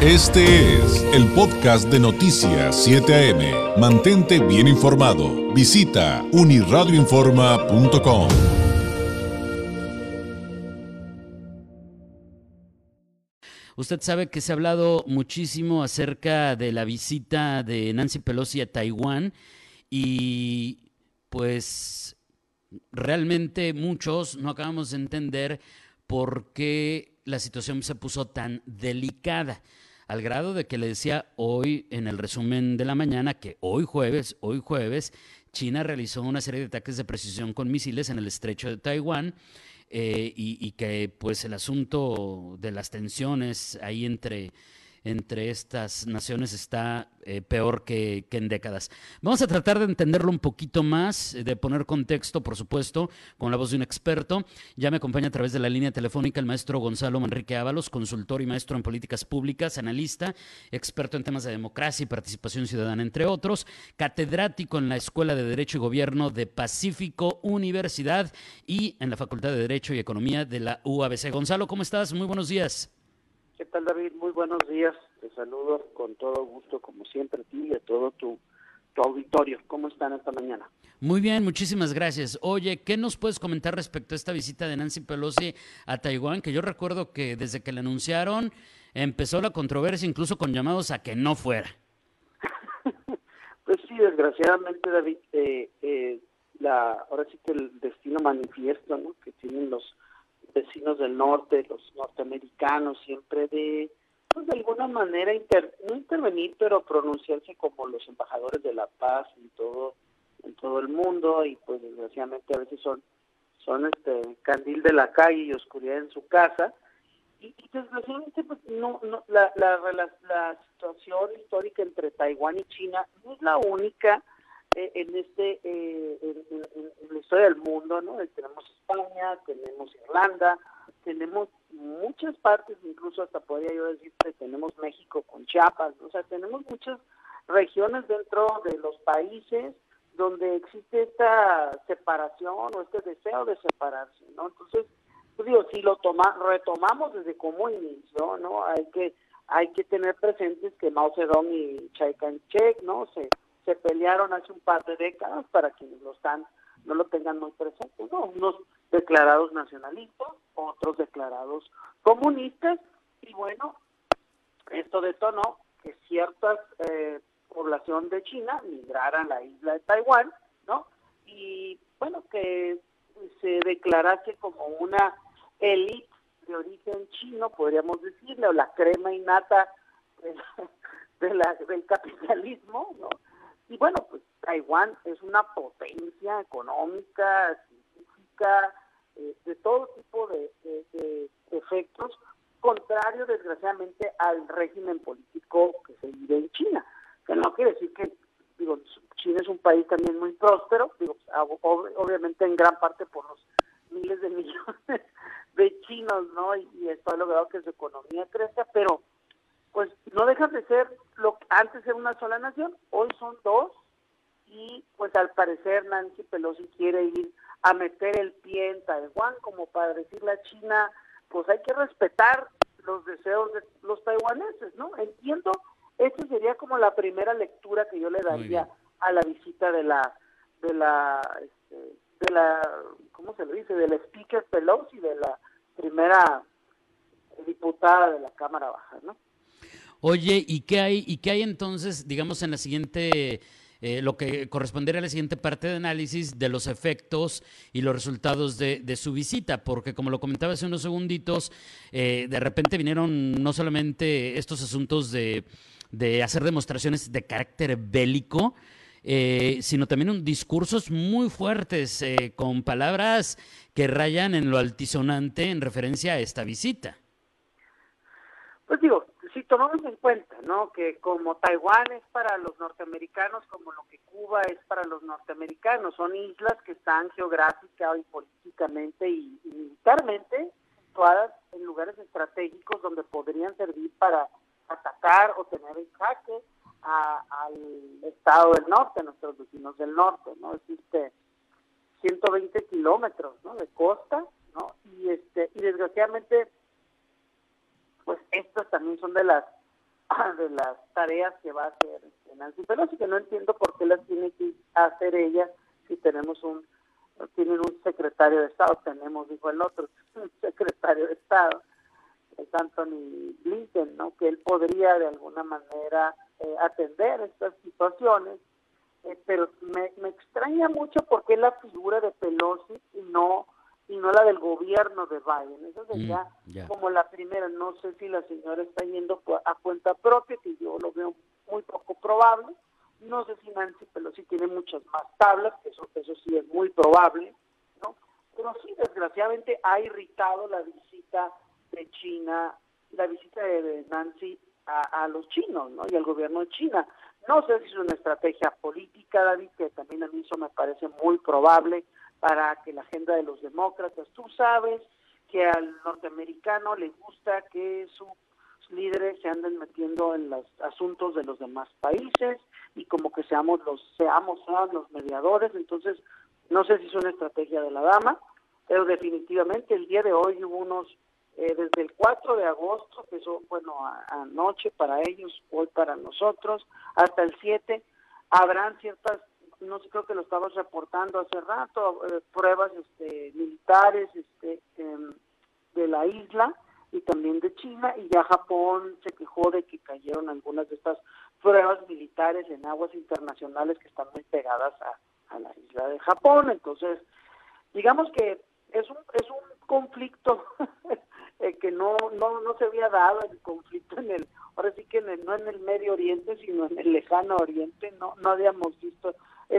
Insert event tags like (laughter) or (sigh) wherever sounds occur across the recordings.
Este es el podcast de Noticias 7 AM. Mantente bien informado. Visita uniradioinforma.com. Usted sabe que se ha hablado muchísimo acerca de la visita de Nancy Pelosi a Taiwán y pues realmente muchos no acabamos de entender por qué la situación se puso tan delicada al grado de que le decía hoy en el resumen de la mañana que hoy jueves, hoy jueves, China realizó una serie de ataques de precisión con misiles en el estrecho de Taiwán eh, y, y, que pues el asunto de las tensiones ahí entre entre estas naciones está eh, peor que, en décadas. Vamos a tratar de entenderlo un poquito más, de poner contexto, por supuesto, con la voz de un experto. Ya me acompaña a través de la línea telefónica el maestro Gonzalo Manrique Ábalos, consultor y maestro en políticas públicas, analista, experto en temas de democracia y participación ciudadana, entre otros, catedrático en la Escuela de Derecho y Gobierno de Pacífico Universidad y en la Facultad de Derecho y Economía de la UABC. Gonzalo, ¿cómo estás? Muy buenos días. ¿Qué tal, David? Muy buenos días. Te saludo con todo gusto, como siempre, a ti y a todo tu, auditorio. ¿Cómo están esta mañana? Muy bien, muchísimas gracias. Oye, ¿qué nos puedes comentar respecto a esta visita de Nancy Pelosi a Taiwán? Que yo recuerdo que desde que la anunciaron empezó la controversia, incluso con llamados a que no fuera. (laughs) pues sí, desgraciadamente, David, eh, eh, la, ahora sí que el destino manifiesto ¿no? que tienen los vecinos del norte, los norteamericanos, siempre de, de alguna manera, no intervenir, pero pronunciarse como los embajadores de la paz en todo, en todo el mundo y pues desgraciadamente a veces son, son este candil de la calle y oscuridad en su casa. Y, desgraciadamente pues no, no la, la, la, situación histórica entre Taiwán y China no es la única eh, en este eh, en, la historia del mundo no tenemos España tenemos Irlanda tenemos muchas partes incluso hasta podría yo decir que tenemos México con Chiapas o sea tenemos muchas regiones dentro de los países donde existe esta separación o este deseo de separarse no entonces pues digo si lo toma retomamos desde cómo inició no hay que hay que tener presentes que Mao Zedong y Chiang no se se pelearon hace un par de décadas para quienes lo están no lo tengan muy presente, ¿no? Unos declarados nacionalistas, otros declarados comunistas, y bueno, esto detonó que ciertas eh, población de China migraran a la isla de Taiwán, ¿no? Y bueno, que se declarase como una élite de origen chino, podríamos decirle, o la crema innata de la, del capitalismo, ¿no? Y bueno, pues Taiwán es una potencia económica, eh, de todo tipo de, efectos, contrario desgraciadamente al régimen político que se vive en China. Que no quiere decir que, digo, China es un país también muy próspero, digo, obviamente en gran parte por los miles de (laughs) millones de chinos, ¿no? Y, y esto ha logrado que su economía crezca, pero pues no dejan de ser lo que antes era una sola nación, hoy son dos y pues al parecer Nancy Pelosi quiere ir a meter el pie en Taiwán como para decirle a China, pues hay que respetar los deseos de los taiwaneses, ¿no? Entiendo, esa sería como la primera lectura que yo le daría a la visita de la de la este, de la ¿cómo se le dice? del speaker Pelosi, de la primera diputada de la Cámara Baja, ¿no? Oye, ¿y qué hay, y qué hay entonces, digamos, en la siguiente, eh, lo que correspondería a la siguiente parte de análisis de los efectos y los resultados de, su visita? Porque como lo comentaba hace unos segunditos, eh, de repente vinieron no solamente estos asuntos de, de hacer demostraciones de carácter bélico, eh, sino también un discursos muy fuertes, con palabras que rayan en lo altisonante en referencia a esta visita. Pues digo, si tomamos en cuenta, ¿no? Que como Taiwán es para los norteamericanos, como lo que Cuba es para los norteamericanos, son islas que están geográfica y políticamente y, militarmente situadas en lugares estratégicos donde podrían servir para atacar o tener en jaque al estado del norte, a nuestros vecinos del norte, ¿no? Existe 120 kilómetros, ¿no? De costa, ¿no? Y este y desgraciadamente pues estas también son de las (clears throat) de las tareas que va a hacer este, Nancy Pelosi, que no entiendo por qué las tiene que hacer ella si tenemos un tienen un secretario de Estado, tenemos, dijo el otro, (laughs) un secretario de Estado, es Anthony Blinken, ¿no? que él podría de alguna manera eh, atender estas situaciones, eh, pero me, me extraña mucho porque es la figura de Pelosi y no y no la del gobierno de Biden. Eso sería mm, como la primera. No sé si la señora está yendo a cuenta propia, que yo lo veo muy poco probable. No sé si Nancy Pelosi tiene muchas más tablas, que eso, eso sí es muy probable, ¿no? Pero sí, desgraciadamente ha irritado la visita de China, la visita de Nancy a, a, los chinos, ¿no? Y al gobierno de China. No sé si es una estrategia política, David, que también a mí eso me parece muy probable para que la agenda de los demócratas, tú sabes que al norteamericano le gusta que sus líderes se anden metiendo en los asuntos de los demás países y como que seamos los seamos los mediadores, entonces no sé si es una estrategia de la dama, pero definitivamente el día de hoy hubo unos eh, desde el 4 de agosto, que eso, bueno, anoche para ellos, hoy para nosotros, hasta el 7, habrán ciertas no sé, creo que lo estabas reportando hace rato, eh, pruebas este, militares este, em, de la isla y también de China, y ya Japón se quejó de que cayeron algunas de estas pruebas militares en aguas internacionales que están muy pegadas a, a la isla de Japón. Entonces, digamos que es un, es un conflicto (laughs) eh, que no, no, no se había dado, el conflicto en el, ahora sí que no en el Medio Oriente, sino en el lejano Oriente, no, no habíamos visto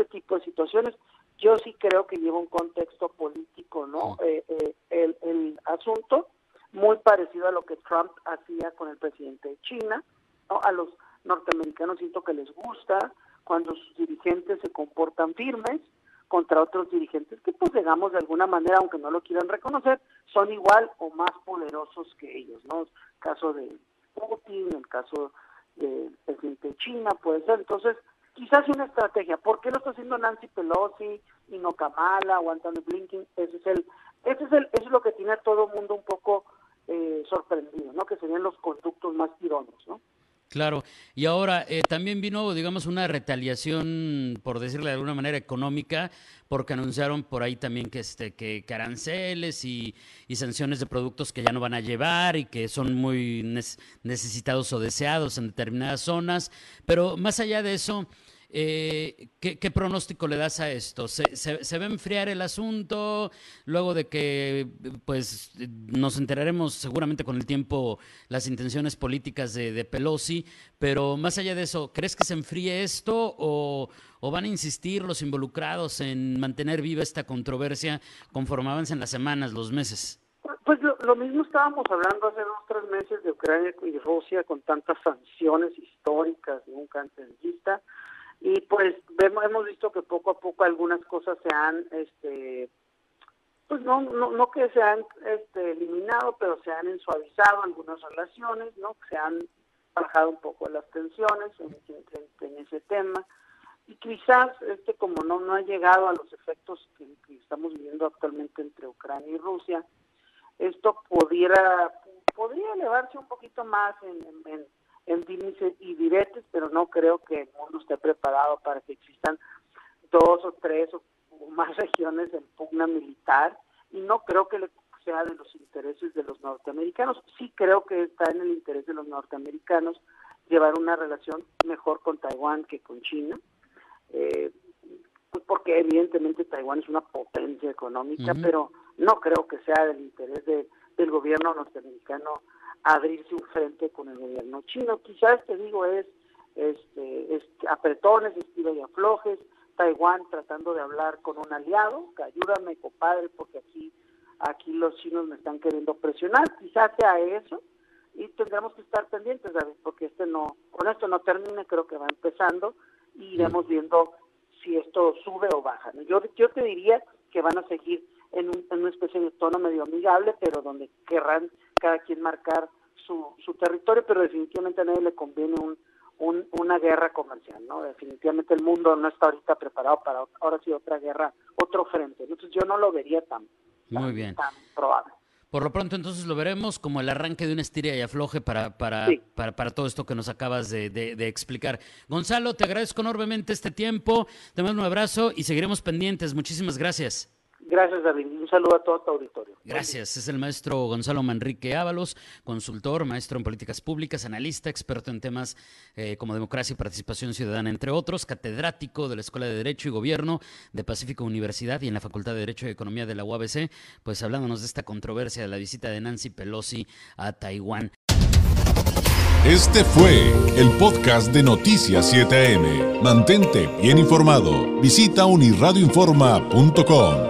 ese tipo de situaciones. Yo sí creo que lleva un contexto político, ¿no? Eh, eh, el, el asunto muy parecido a lo que Trump hacía con el presidente de China, ¿no? A los norteamericanos siento que les gusta cuando sus dirigentes se comportan firmes contra otros dirigentes que pues digamos de alguna manera, aunque no lo quieran reconocer, son igual o más poderosos que ellos, ¿no? El caso de Putin, el caso del presidente de China, puede ser. Entonces, quizás una estrategia. ¿Por qué lo está haciendo Nancy Pelosi y no Kamala o Blinken? Ese es el, ese es el, eso es lo que tiene a todo el mundo un poco eh, sorprendido, ¿no? Que serían los conductos más tirones, ¿no? Claro, y ahora eh, también vino, digamos, una retaliación, por decirle de alguna manera, económica, porque anunciaron por ahí también que, este, que, aranceles y, y, sanciones de productos que ya no van a llevar y que son muy necesitados o deseados en determinadas zonas. Pero más allá de eso, eh, ¿qué, pronóstico le das a esto? ¿Se, se, va a enfriar el asunto luego de que pues nos enteraremos seguramente con el tiempo las intenciones políticas de, Pelosi? Pero más allá de eso, ¿crees que se enfríe esto o, van a insistir los involucrados en mantener viva esta controversia conforme avancen las semanas, los meses? Pues lo, mismo estábamos hablando hace dos tres meses de Ucrania y Rusia con tantas sanciones históricas de un cancerista y pues vemos, hemos visto que poco a poco algunas cosas se han este pues no no, no que se han este, eliminado pero se han suavizado algunas relaciones no se han bajado un poco las tensiones en, ese tema. Y quizás este como no no ha llegado a los efectos que, estamos viviendo actualmente entre Ucrania y Rusia esto pudiera podría elevarse un poquito más en en dimes y diretes, pero no creo que el mundo esté preparado para que existan dos o tres o (laughs) más regiones en pugna militar y no creo que sea de los intereses de los norteamericanos. Sí creo que está en el interés de los norteamericanos llevar una relación mejor con Taiwán que con China, eh, pues porque evidentemente Taiwán es una potencia económica, pero no creo que sea del interés de, del gobierno norteamericano abrirse un frente con el gobierno chino. Quizás, te digo, es, este, es apretones, estilo y aflojes, Taiwán tratando de hablar con un aliado, que ayúdame, compadre, porque aquí, aquí los chinos me están queriendo presionar, quizás sea eso, y tendremos que estar pendientes, David, porque este no, con esto no termina, creo que va empezando, y iremos viendo si esto sube o baja. Yo, yo te diría que van a seguir en, un, en una especie de tono medio amigable, pero donde querrán cada quien marcar su, su territorio, pero definitivamente a nadie le conviene un, un, una guerra comercial, ¿no? Definitivamente el mundo no está ahorita preparado para ahora sí otra guerra, otro frente. Entonces yo no lo vería tan, Muy bien. tan probable. Por lo pronto entonces lo veremos como el arranque de una estiria y afloje para, para, para, para, todo esto que nos acabas de, de, explicar. Gonzalo, te agradezco enormemente este tiempo, te mando un abrazo y seguiremos pendientes. Muchísimas gracias. Gracias, David. Un saludo a todo tu auditorio. Gracias. Es el maestro Gonzalo Manrique Ábalos, consultor, maestro en políticas públicas, analista, experto en temas eh, como democracia y participación ciudadana, entre otros, catedrático de la Escuela de Derecho y Gobierno de Pacífico Universidad y en la Facultad de Derecho y Economía de la UABC, pues hablándonos de esta controversia de la visita de Nancy Pelosi a Taiwán. Este fue el podcast de Noticias 7am. Mantente bien informado. Visita unirradioinforma.com.